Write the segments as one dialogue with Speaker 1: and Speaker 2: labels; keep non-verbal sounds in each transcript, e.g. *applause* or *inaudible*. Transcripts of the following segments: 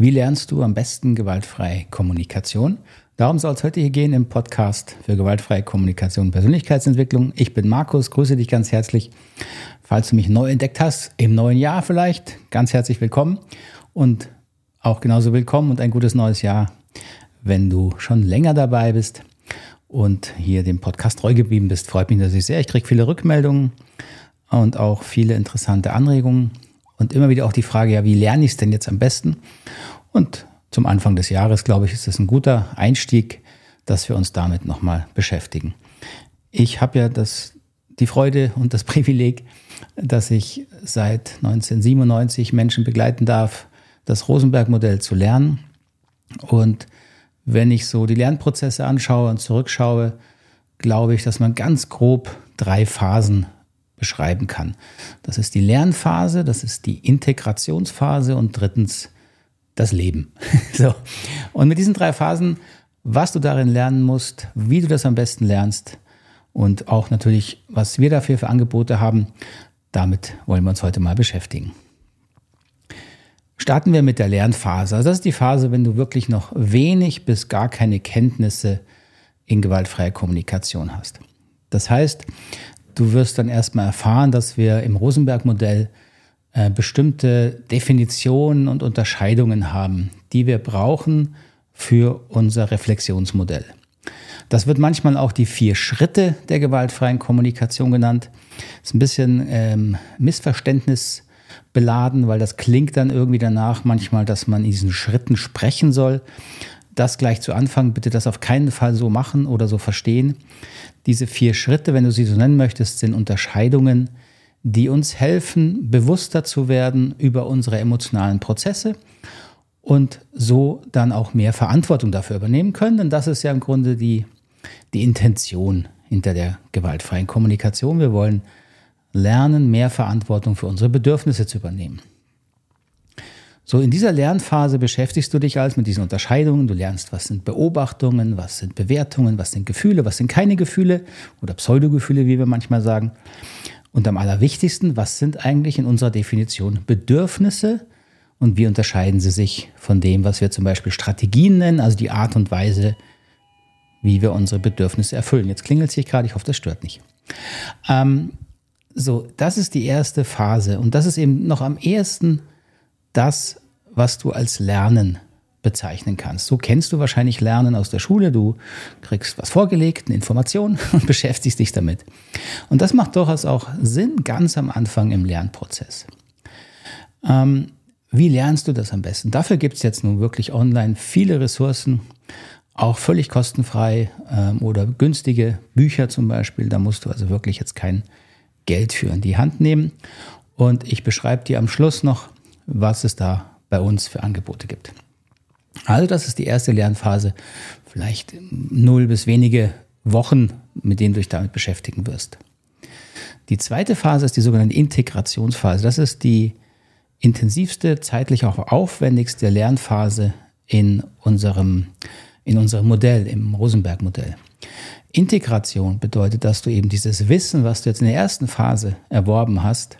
Speaker 1: Wie lernst du am besten gewaltfreie Kommunikation? Darum soll es heute hier gehen im Podcast für gewaltfreie Kommunikation und Persönlichkeitsentwicklung. Ich bin Markus, grüße dich ganz herzlich. Falls du mich neu entdeckt hast, im neuen Jahr vielleicht, ganz herzlich willkommen und auch genauso willkommen und ein gutes neues Jahr, wenn du schon länger dabei bist und hier dem Podcast treu geblieben bist. Freut mich natürlich sehr. Ich kriege viele Rückmeldungen und auch viele interessante Anregungen und immer wieder auch die Frage, ja, wie lerne ich es denn jetzt am besten? Und zum Anfang des Jahres, glaube ich, ist es ein guter Einstieg, dass wir uns damit nochmal beschäftigen. Ich habe ja das, die Freude und das *laughs* Privileg, dass ich seit 1997 Menschen begleiten darf, das Rosenberg-Modell zu lernen. Und wenn ich so die Lernprozesse anschaue und zurückschaue, glaube ich, dass man ganz grob drei Phasen beschreiben kann. Das ist die Lernphase, das ist die Integrationsphase und drittens das Leben. *laughs* so. Und mit diesen drei Phasen, was du darin lernen musst, wie du das am besten lernst und auch natürlich, was wir dafür für Angebote haben, damit wollen wir uns heute mal beschäftigen. Starten wir mit der Lernphase. Also das ist die Phase, wenn du wirklich noch wenig bis gar keine Kenntnisse in gewaltfreier Kommunikation hast. Das heißt, Du wirst dann erstmal erfahren, dass wir im Rosenberg-Modell äh, bestimmte Definitionen und Unterscheidungen haben, die wir brauchen für unser Reflexionsmodell. Das wird manchmal auch die vier Schritte der gewaltfreien Kommunikation genannt. Das ist ein bisschen ähm, Missverständnis beladen, weil das klingt dann irgendwie danach manchmal, dass man in diesen Schritten sprechen soll das gleich zu Anfang, bitte das auf keinen Fall so machen oder so verstehen. Diese vier Schritte, wenn du sie so nennen möchtest, sind Unterscheidungen, die uns helfen, bewusster zu werden über unsere emotionalen Prozesse und so dann auch mehr Verantwortung dafür übernehmen können. Denn das ist ja im Grunde die, die Intention hinter der gewaltfreien Kommunikation. Wir wollen lernen, mehr Verantwortung für unsere Bedürfnisse zu übernehmen. So, in dieser Lernphase beschäftigst du dich also mit diesen Unterscheidungen. Du lernst, was sind Beobachtungen, was sind Bewertungen, was sind Gefühle, was sind keine Gefühle oder Pseudogefühle, wie wir manchmal sagen. Und am allerwichtigsten, was sind eigentlich in unserer Definition Bedürfnisse und wie unterscheiden sie sich von dem, was wir zum Beispiel Strategien nennen, also die Art und Weise, wie wir unsere Bedürfnisse erfüllen. Jetzt klingelt es sich gerade, ich hoffe, das stört nicht. Ähm, so, das ist die erste Phase und das ist eben noch am ehesten das, was du als Lernen bezeichnen kannst. So kennst du wahrscheinlich Lernen aus der Schule. Du kriegst was vorgelegt, eine Information *laughs* und beschäftigst dich damit. Und das macht durchaus auch Sinn ganz am Anfang im Lernprozess. Ähm, wie lernst du das am besten? Dafür gibt es jetzt nun wirklich online viele Ressourcen, auch völlig kostenfrei ähm, oder günstige Bücher zum Beispiel. Da musst du also wirklich jetzt kein Geld für in die Hand nehmen. Und ich beschreibe dir am Schluss noch, was es da bei uns für Angebote gibt. Also das ist die erste Lernphase, vielleicht null bis wenige Wochen, mit denen du dich damit beschäftigen wirst. Die zweite Phase ist die sogenannte Integrationsphase. Das ist die intensivste, zeitlich auch aufwendigste Lernphase in unserem, in unserem Modell, im Rosenberg-Modell. Integration bedeutet, dass du eben dieses Wissen, was du jetzt in der ersten Phase erworben hast,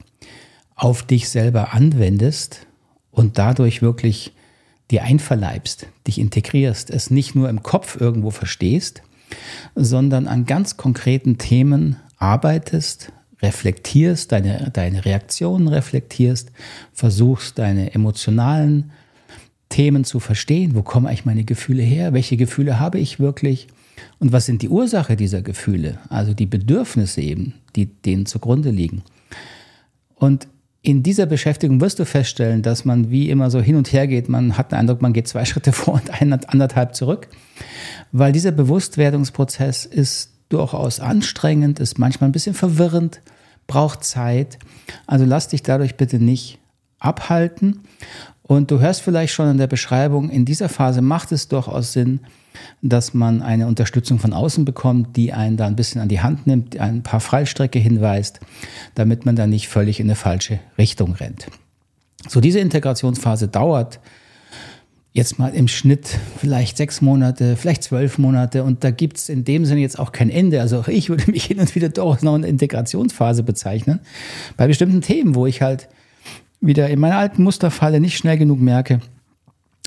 Speaker 1: auf dich selber anwendest und dadurch wirklich dir einverleibst, dich integrierst, es nicht nur im Kopf irgendwo verstehst, sondern an ganz konkreten Themen arbeitest, reflektierst, deine, deine Reaktionen reflektierst, versuchst deine emotionalen Themen zu verstehen. Wo kommen eigentlich meine Gefühle her? Welche Gefühle habe ich wirklich? Und was sind die Ursache dieser Gefühle? Also die Bedürfnisse eben, die denen zugrunde liegen. Und in dieser Beschäftigung wirst du feststellen, dass man wie immer so hin und her geht. Man hat den Eindruck, man geht zwei *laughs* Schritte vor und anderthalb zurück, weil dieser Bewusstwerdungsprozess ist durchaus anstrengend, ist manchmal ein bisschen verwirrend, braucht Zeit. Also lass dich dadurch bitte nicht abhalten. Und du hörst vielleicht schon in der Beschreibung, in dieser Phase macht es durchaus Sinn, dass man eine Unterstützung von außen bekommt, die einen da ein bisschen an die Hand nimmt, ein paar Freistrecke hinweist, damit man dann nicht völlig in eine falsche Richtung rennt. So, diese Integrationsphase dauert jetzt mal im Schnitt vielleicht sechs Monate, vielleicht zwölf Monate und da gibt es in dem Sinne jetzt auch kein Ende. Also ich würde mich hin und wieder durchaus noch eine Integrationsphase bezeichnen. Bei bestimmten Themen, wo ich halt wieder in meiner alten Musterfalle nicht schnell genug merke,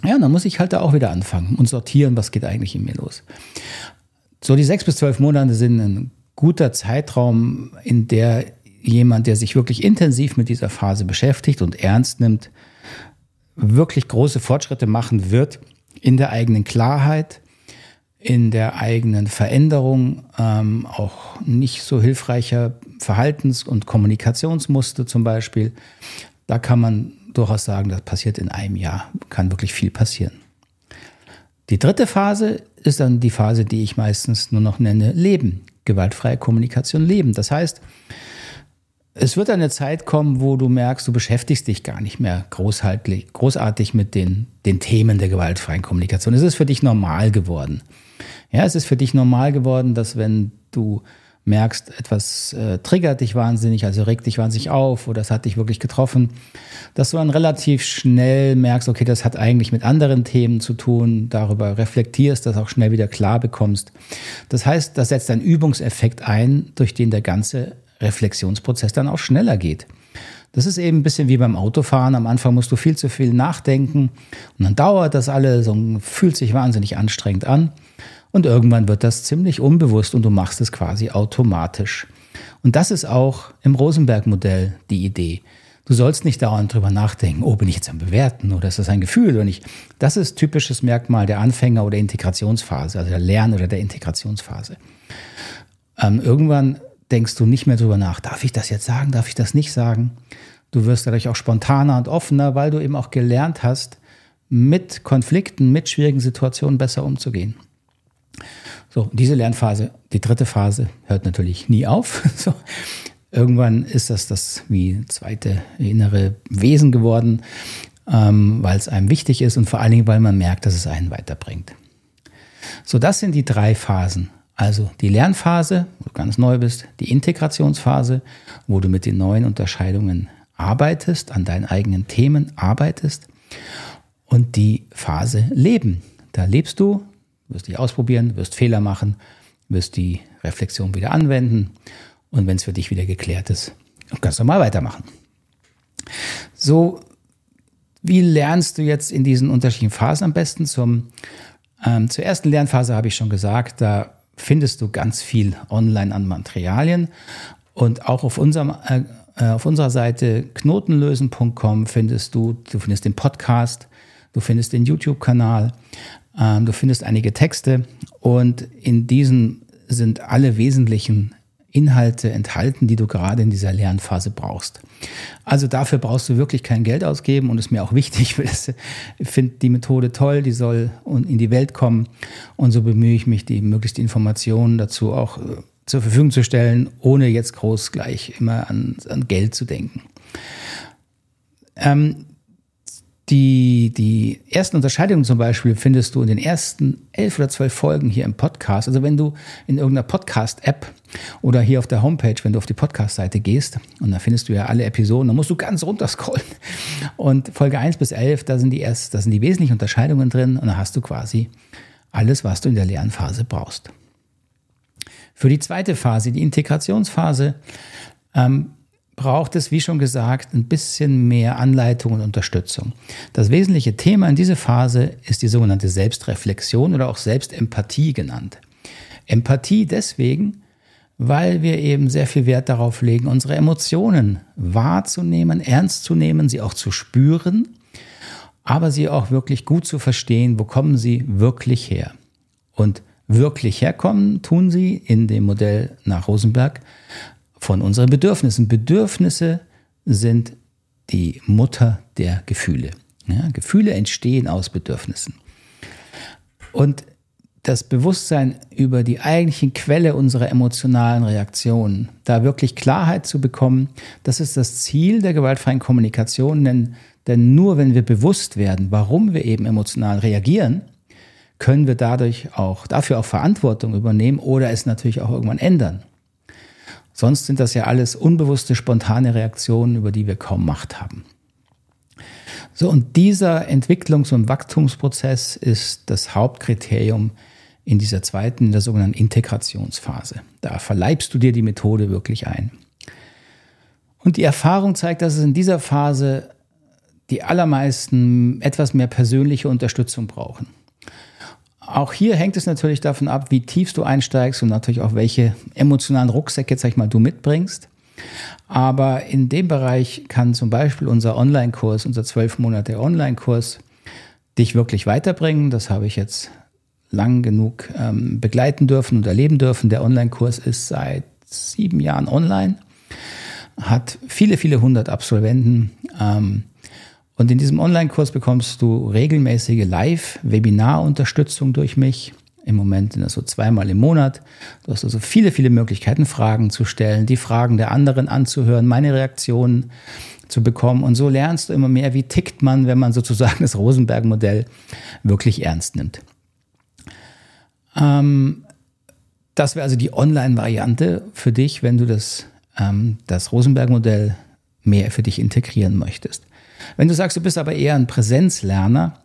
Speaker 1: Ja, dann muss ich halt da auch wieder anfangen und sortieren, was geht eigentlich in mir los. So die sechs bis zwölf Monate sind ein guter Zeitraum, in der jemand, der sich wirklich intensiv mit dieser Phase beschäftigt und ernst nimmt, wirklich große Fortschritte machen wird in der eigenen Klarheit, in der eigenen Veränderung, ähm, auch nicht so hilfreicher Verhaltens- und Kommunikationsmuster zum Beispiel. Da kann man durchaus sagen, das passiert in einem Jahr, kann wirklich viel passieren. Die dritte Phase ist dann die Phase, die ich meistens nur noch nenne Leben, gewaltfreie Kommunikation leben. Das heißt, es wird eine Zeit kommen, wo du merkst, du beschäftigst dich gar nicht mehr großartig mit den, den Themen der gewaltfreien Kommunikation. Es ist für dich normal geworden. Ja, es ist für dich normal geworden, dass wenn du merkst, etwas äh, triggert dich wahnsinnig, also regt dich wahnsinnig auf oder es hat dich wirklich getroffen, dass du dann relativ schnell merkst, okay, das hat eigentlich mit anderen Themen zu tun, darüber reflektierst, das auch schnell wieder klar bekommst. Das heißt, das setzt einen Übungseffekt ein, durch den der ganze Reflexionsprozess dann auch schneller geht. Das ist eben ein bisschen wie beim Autofahren. Am Anfang musst du viel zu viel nachdenken und dann dauert das alles und fühlt sich wahnsinnig anstrengend an. Und irgendwann wird das ziemlich unbewusst und du machst es quasi automatisch. Und das ist auch im Rosenberg-Modell die Idee. Du sollst nicht dauernd drüber nachdenken, oh, bin ich jetzt am Bewerten oder ist das ein Gefühl oder nicht. Das ist typisches Merkmal der Anfänger- oder Integrationsphase, also der Lern- oder der Integrationsphase. Ähm, irgendwann denkst du nicht mehr drüber nach, darf ich das jetzt sagen, darf ich das nicht sagen? Du wirst dadurch auch spontaner und offener, weil du eben auch gelernt hast, mit Konflikten, mit schwierigen Situationen besser umzugehen. So, diese Lernphase, die dritte Phase, hört natürlich nie auf. *laughs* So, irgendwann ist das das wie zweite innere Wesen geworden, ähm, weil es einem wichtig ist und vor allen Dingen, weil man merkt, dass es einen weiterbringt. So, das sind die drei Phasen. Also die Lernphase, wo du ganz neu bist, die Integrationsphase, wo du mit den neuen Unterscheidungen arbeitest, an deinen eigenen Themen arbeitest und die Phase Leben. Da lebst du, wirst dich ausprobieren, wirst Fehler machen, wirst die Reflexion wieder anwenden und wenn es für dich wieder geklärt ist, kannst du mal weitermachen. So, wie lernst du jetzt in diesen unterschiedlichen Phasen am besten? Zum, ähm, zur ersten Lernphase habe ich schon gesagt, da findest du ganz viel online an Materialien und auch auf unserem äh, auf unserer Seite knotenlösen.com findest du, du findest den Podcast, du findest den YouTube-Kanal, du findest einige Texte und in diesen sind alle wesentlichen Inhalte enthalten, die du gerade in dieser Lernphase brauchst. Also dafür brauchst du wirklich kein Geld ausgeben und ist mir auch wichtig, *laughs* ich finde die Methode toll, die soll in die Welt kommen und so bemühe ich mich, die möglichst Informationen dazu auch äh, zur Verfügung zu stellen, ohne jetzt groß gleich immer an, an Geld zu denken. Ähm, die, die ersten Unterscheidungen zum Beispiel findest du in den ersten elf oder zwölf Folgen hier im Podcast. Also wenn du in irgendeiner Podcast-App oder hier auf der Homepage, wenn du auf die Podcast-Seite gehst, und da findest du ja alle Episoden, dann musst du ganz runter scrollen. Und Folge 1 bis 11, da sind die erst, da sind die wesentlichen Unterscheidungen drin und da hast du quasi alles, was du in der Lernphase brauchst. Für die zweite Phase, die Integrationsphase, ähm, braucht es, wie schon gesagt, ein bisschen mehr Anleitung und Unterstützung. Das wesentliche Thema in dieser Phase ist die sogenannte Selbstreflexion oder auch Selbstempathie genannt. Empathie deswegen, weil wir eben sehr viel Wert darauf legen, unsere Emotionen wahrzunehmen, ernst zu nehmen, sie auch zu spüren, aber sie auch wirklich gut zu verstehen, wo kommen sie wirklich her. Und wirklich herkommen tun sie in dem Modell nach Rosenberg von unseren Bedürfnissen. Bedürfnisse sind die Mutter der Gefühle. Ja, Gefühle entstehen aus Bedürfnissen. Und das Bewusstsein über die eigentlichen Quelle unserer emotionalen Reaktionen, da wirklich Klarheit zu bekommen, das ist das Ziel der gewaltfreien Kommunikation, denn, denn nur wenn wir bewusst werden, warum wir eben emotional reagieren, können wir dadurch auch dafür auch Verantwortung übernehmen oder es natürlich auch irgendwann ändern. Sonst sind das ja alles unbewusste, spontane Reaktionen, über die wir kaum Macht haben. So, und dieser Entwicklungs- und Wachstumsprozess ist das Hauptkriterium in dieser zweiten, in der sogenannten Integrationsphase. Da verleibst du dir die Methode wirklich ein. Und die Erfahrung zeigt, dass es in dieser Phase die allermeisten etwas mehr persönliche Unterstützung brauchen. Auch hier hängt es natürlich davon ab, wie tief du einsteigst und natürlich auch welche emotionalen Rucksäcke, sag ich mal, du mitbringst. Aber in dem Bereich kann zum Beispiel unser Online-Kurs, unser zwölf Monate Online-Kurs, dich wirklich weiterbringen. Das habe ich jetzt lang genug ähm, begleiten dürfen und erleben dürfen. Der Online-Kurs ist seit sieben Jahren online, hat viele, viele hundert Absolventen. Ähm, und in diesem Online-Kurs bekommst du regelmäßige Live-Webinar-Unterstützung durch mich. Im Moment sind das so zweimal im Monat. Du hast also viele, viele Möglichkeiten, Fragen zu stellen, die Fragen der anderen anzuhören, meine Reaktionen zu bekommen. Und so lernst du immer mehr, wie tickt man, wenn man sozusagen das Rosenberg-Modell wirklich ernst nimmt. Ähm, das wäre also die Online-Variante für dich, wenn du das, ähm, das Rosenberg-Modell mehr für dich integrieren möchtest. Wenn du sagst, du bist aber eher ein Präsenzlerner,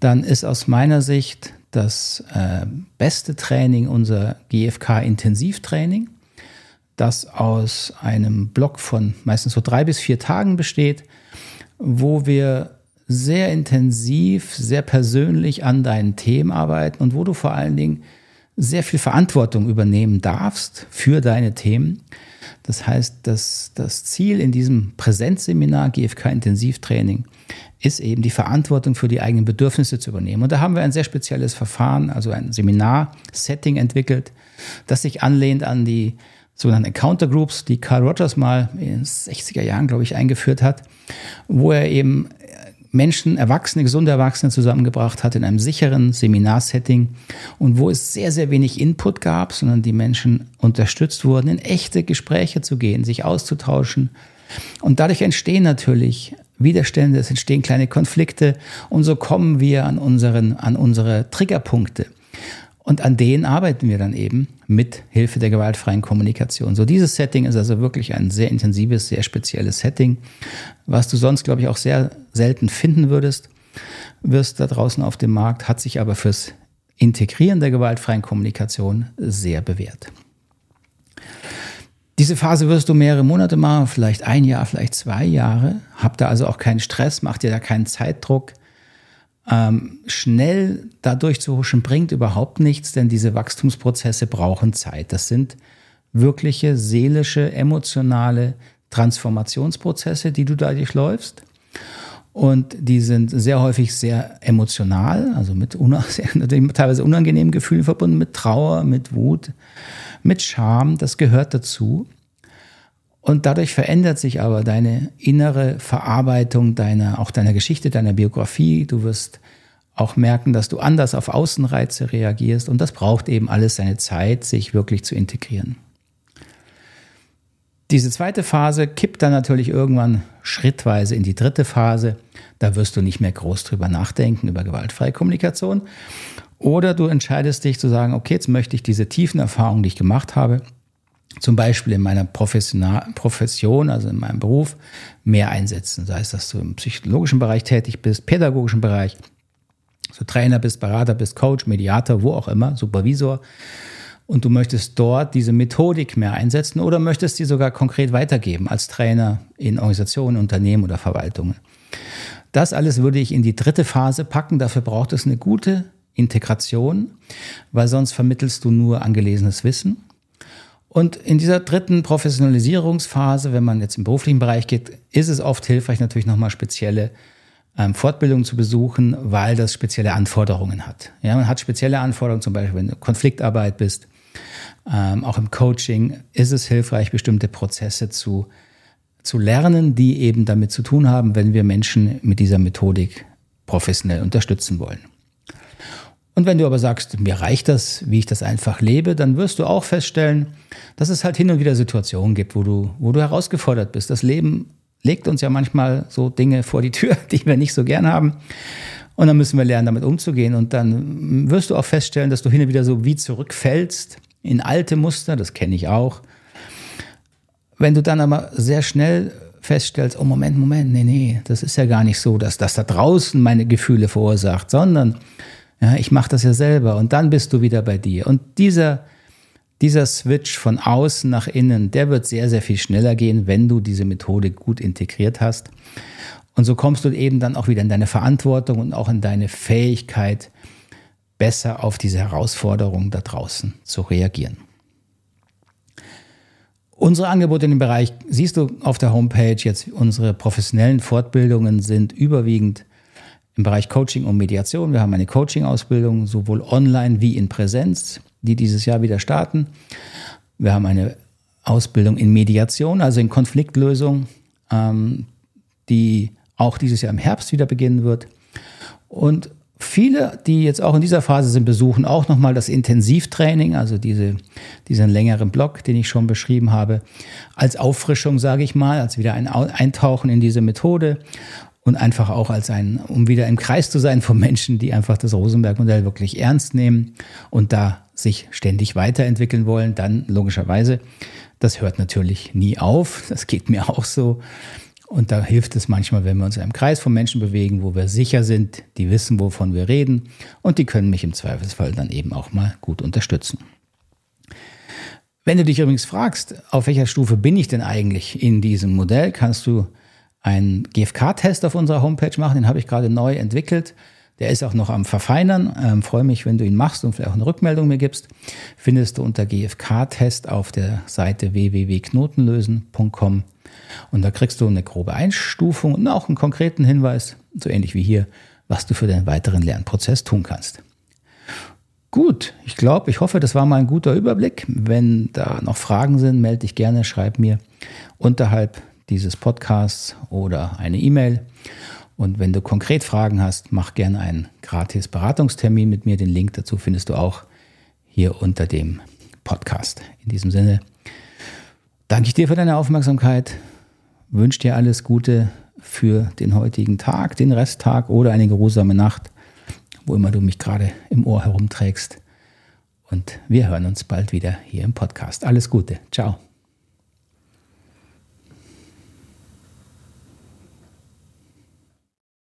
Speaker 1: dann ist aus meiner Sicht das äh, beste Training unser GFK-Intensivtraining, das aus einem Block von meistens so drei bis vier Tagen besteht, wo wir sehr intensiv, sehr persönlich an deinen Themen arbeiten und wo du vor allen Dingen sehr viel Verantwortung übernehmen darfst für deine Themen. Das heißt, dass das Ziel in diesem Präsenzseminar GFK Intensivtraining ist eben die Verantwortung für die eigenen Bedürfnisse zu übernehmen. Und da haben wir ein sehr spezielles Verfahren, also ein Seminar-Setting entwickelt, das sich anlehnt an die sogenannten Encounter Groups, die Carl Rogers mal in den 60er Jahren, glaube ich, eingeführt hat, wo er eben Menschen, Erwachsene, gesunde Erwachsene zusammengebracht hat in einem sicheren Seminarsetting und wo es sehr, sehr wenig Input gab, sondern die Menschen unterstützt wurden, in echte Gespräche zu gehen, sich auszutauschen. Und dadurch entstehen natürlich Widerstände, es entstehen kleine Konflikte und so kommen wir an, unseren, an unsere Triggerpunkte. Und an denen arbeiten wir dann eben mit Hilfe der gewaltfreien Kommunikation. So dieses Setting ist also wirklich ein sehr intensives, sehr spezielles Setting, was du sonst, glaube ich, auch sehr selten finden würdest, wirst da draußen auf dem Markt, hat sich aber fürs Integrieren der gewaltfreien Kommunikation sehr bewährt. Diese Phase wirst du mehrere Monate machen, vielleicht ein Jahr, vielleicht zwei Jahre. Hab da also auch keinen Stress, mach dir da keinen Zeitdruck ähm, schnell da durchzuhuschen bringt überhaupt nichts, denn diese Wachstumsprozesse brauchen Zeit. Das sind wirkliche seelische, emotionale Transformationsprozesse, die du da durchläufst. Und die sind sehr häufig sehr emotional, also mit *laughs* teilweise unangenehmen Gefühlen verbunden, mit Trauer, mit Wut, mit Scham. Das gehört dazu. Und dadurch verändert sich aber deine innere Verarbeitung deiner, auch deiner Geschichte, deiner Biografie. Du wirst auch merken, dass du anders auf Außenreize reagierst. Und das braucht eben alles seine Zeit, sich wirklich zu integrieren. Diese zweite Phase kippt dann natürlich irgendwann schrittweise in die dritte Phase. Da wirst du nicht mehr groß drüber nachdenken, über gewaltfreie Kommunikation. Oder du entscheidest dich zu sagen, okay, jetzt möchte ich diese tiefen Erfahrungen, die ich gemacht habe, zum Beispiel in meiner Profession, also in meinem Beruf, mehr einsetzen. Sei es, dass du im psychologischen Bereich tätig bist, pädagogischen Bereich, so Trainer bist, Berater bist, Coach, Mediator, wo auch immer, Supervisor. Und du möchtest dort diese Methodik mehr einsetzen oder möchtest sie sogar konkret weitergeben als Trainer in Organisationen, Unternehmen oder Verwaltungen. Das alles würde ich in die dritte Phase packen. Dafür braucht es eine gute Integration, weil sonst vermittelst du nur angelesenes Wissen und in dieser dritten Professionalisierungsphase, wenn man jetzt im beruflichen Bereich geht, ist es oft hilfreich, natürlich nochmal spezielle ähm, Fortbildungen zu besuchen, weil das spezielle Anforderungen hat. Ja, man hat spezielle Anforderungen, zum Beispiel wenn du Konfliktarbeit bist, ähm, auch im Coaching ist es hilfreich, bestimmte Prozesse zu, zu lernen, die eben damit zu tun haben, wenn wir Menschen mit dieser Methodik professionell unterstützen wollen. Und wenn du aber sagst, mir reicht das, wie ich das einfach lebe, dann wirst du auch feststellen, dass es halt hin und wieder Situationen gibt, wo du, wo du herausgefordert bist. Das Leben legt uns ja manchmal so Dinge vor die Tür, *laughs* die wir nicht so gern haben. Und dann müssen wir lernen, damit umzugehen. Und dann wirst du auch feststellen, dass du hin und wieder so wie zurückfällst in alte Muster, das kenne ich auch. Wenn du dann aber sehr schnell feststellst, oh Moment, Moment, nee, nee, das ist ja gar nicht so, dass das da draußen meine Gefühle verursacht, sondern ja, ich mache das ja selber und dann bist du wieder bei dir. Und dieser, dieser Switch von außen nach innen, der wird sehr, sehr viel schneller gehen, wenn du diese Methode gut integriert hast. Und so kommst du eben dann auch wieder in deine Verantwortung und auch in deine Fähigkeit, besser auf diese Herausforderungen da draußen zu reagieren. Unsere Angebote in dem Bereich siehst du auf der Homepage jetzt. Unsere professionellen Fortbildungen sind überwiegend im Bereich Coaching und Mediation. Wir haben eine Coaching-Ausbildung, sowohl online wie in Präsenz, die dieses Jahr wieder starten. Wir haben eine Ausbildung in Mediation, also in Konfliktlösung, ähm, die auch dieses Jahr im Herbst wieder beginnen wird. Und Viele, die jetzt auch in dieser Phase sind, besuchen auch nochmal das Intensivtraining, also diese, diesen längeren Block, den ich schon beschrieben habe, als Auffrischung, sage ich mal, als wieder ein Eintauchen in diese Methode und einfach auch als ein, um wieder im Kreis zu sein von Menschen, die einfach das Rosenberg-Modell wirklich ernst nehmen und da sich ständig weiterentwickeln wollen, dann logischerweise, das hört natürlich nie auf, *laughs* das geht mir auch so. Und da hilft es manchmal, wenn wir uns in einem Kreis von Menschen bewegen, wo wir sicher sind, die wissen, wovon wir reden und die können mich im Zweifelsfall dann eben auch mal gut unterstützen. Wenn du dich übrigens fragst, auf welcher Stufe bin ich denn eigentlich in diesem Modell, kannst du einen GFK-Test auf unserer Homepage machen. Den habe ich gerade neu entwickelt. Der ist auch noch am Verfeinern. Ähm, freue mich, wenn du ihn machst und vielleicht auch eine Rückmeldung mir gibst. Findest du unter GFK-Test auf der Seite www.knotenlösen.com. Und da kriegst du eine grobe Einstufung und auch einen konkreten Hinweis, so ähnlich wie hier, was du für deinen weiteren Lernprozess tun kannst. Gut, ich glaube, ich hoffe, das war mal ein guter Überblick. Wenn da noch Fragen sind, melde dich gerne, schreib mir unterhalb dieses Podcasts oder eine E-Mail. Und wenn du konkret Fragen hast, mach gerne einen gratis Beratungstermin mit mir. Den Link dazu findest du auch hier unter dem Podcast. In diesem Sinne danke ich dir für deine Aufmerksamkeit, wünsche dir alles Gute für den heutigen Tag, den Resttag oder eine geruhsame Nacht, wo immer du mich gerade im Ohr herumträgst. Und wir hören uns bald wieder hier im Podcast. Alles Gute. Ciao.